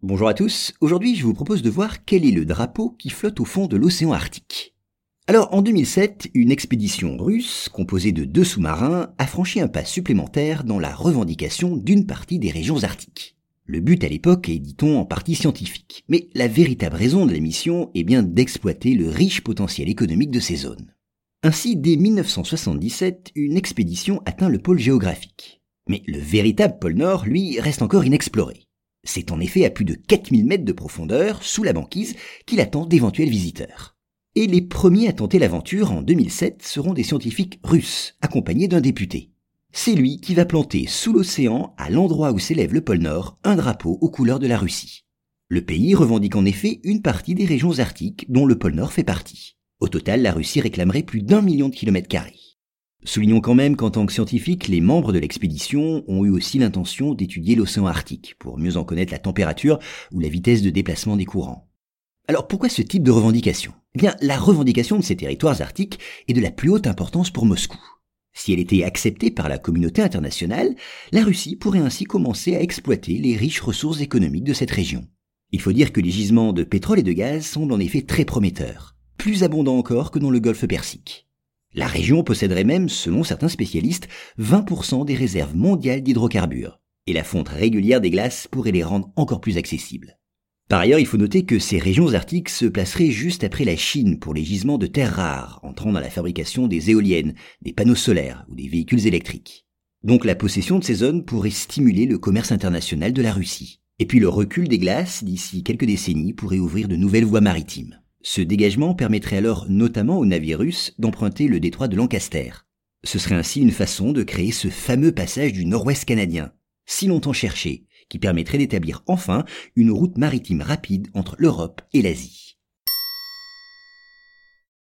Bonjour à tous, aujourd'hui je vous propose de voir quel est le drapeau qui flotte au fond de l'océan Arctique. Alors en 2007, une expédition russe, composée de deux sous-marins, a franchi un pas supplémentaire dans la revendication d'une partie des régions arctiques. Le but à l'époque est, dit-on, en partie scientifique, mais la véritable raison de la mission est bien d'exploiter le riche potentiel économique de ces zones. Ainsi, dès 1977, une expédition atteint le pôle géographique. Mais le véritable pôle Nord, lui, reste encore inexploré. C'est en effet à plus de 4000 mètres de profondeur, sous la banquise, qu'il attend d'éventuels visiteurs. Et les premiers à tenter l'aventure en 2007 seront des scientifiques russes, accompagnés d'un député. C'est lui qui va planter sous l'océan, à l'endroit où s'élève le pôle Nord, un drapeau aux couleurs de la Russie. Le pays revendique en effet une partie des régions arctiques dont le pôle Nord fait partie. Au total, la Russie réclamerait plus d'un million de kilomètres carrés. Soulignons quand même qu'en tant que scientifiques, les membres de l'expédition ont eu aussi l'intention d'étudier l'océan Arctique pour mieux en connaître la température ou la vitesse de déplacement des courants. Alors pourquoi ce type de revendication? Eh bien, la revendication de ces territoires arctiques est de la plus haute importance pour Moscou. Si elle était acceptée par la communauté internationale, la Russie pourrait ainsi commencer à exploiter les riches ressources économiques de cette région. Il faut dire que les gisements de pétrole et de gaz semblent en effet très prometteurs, plus abondants encore que dans le golfe Persique. La région posséderait même, selon certains spécialistes, 20% des réserves mondiales d'hydrocarbures, et la fonte régulière des glaces pourrait les rendre encore plus accessibles. Par ailleurs, il faut noter que ces régions arctiques se placeraient juste après la Chine pour les gisements de terres rares, entrant dans la fabrication des éoliennes, des panneaux solaires ou des véhicules électriques. Donc la possession de ces zones pourrait stimuler le commerce international de la Russie. Et puis le recul des glaces d'ici quelques décennies pourrait ouvrir de nouvelles voies maritimes. Ce dégagement permettrait alors notamment aux navires russes d'emprunter le détroit de Lancaster. Ce serait ainsi une façon de créer ce fameux passage du nord-ouest canadien, si longtemps cherché, qui permettrait d'établir enfin une route maritime rapide entre l'Europe et l'Asie.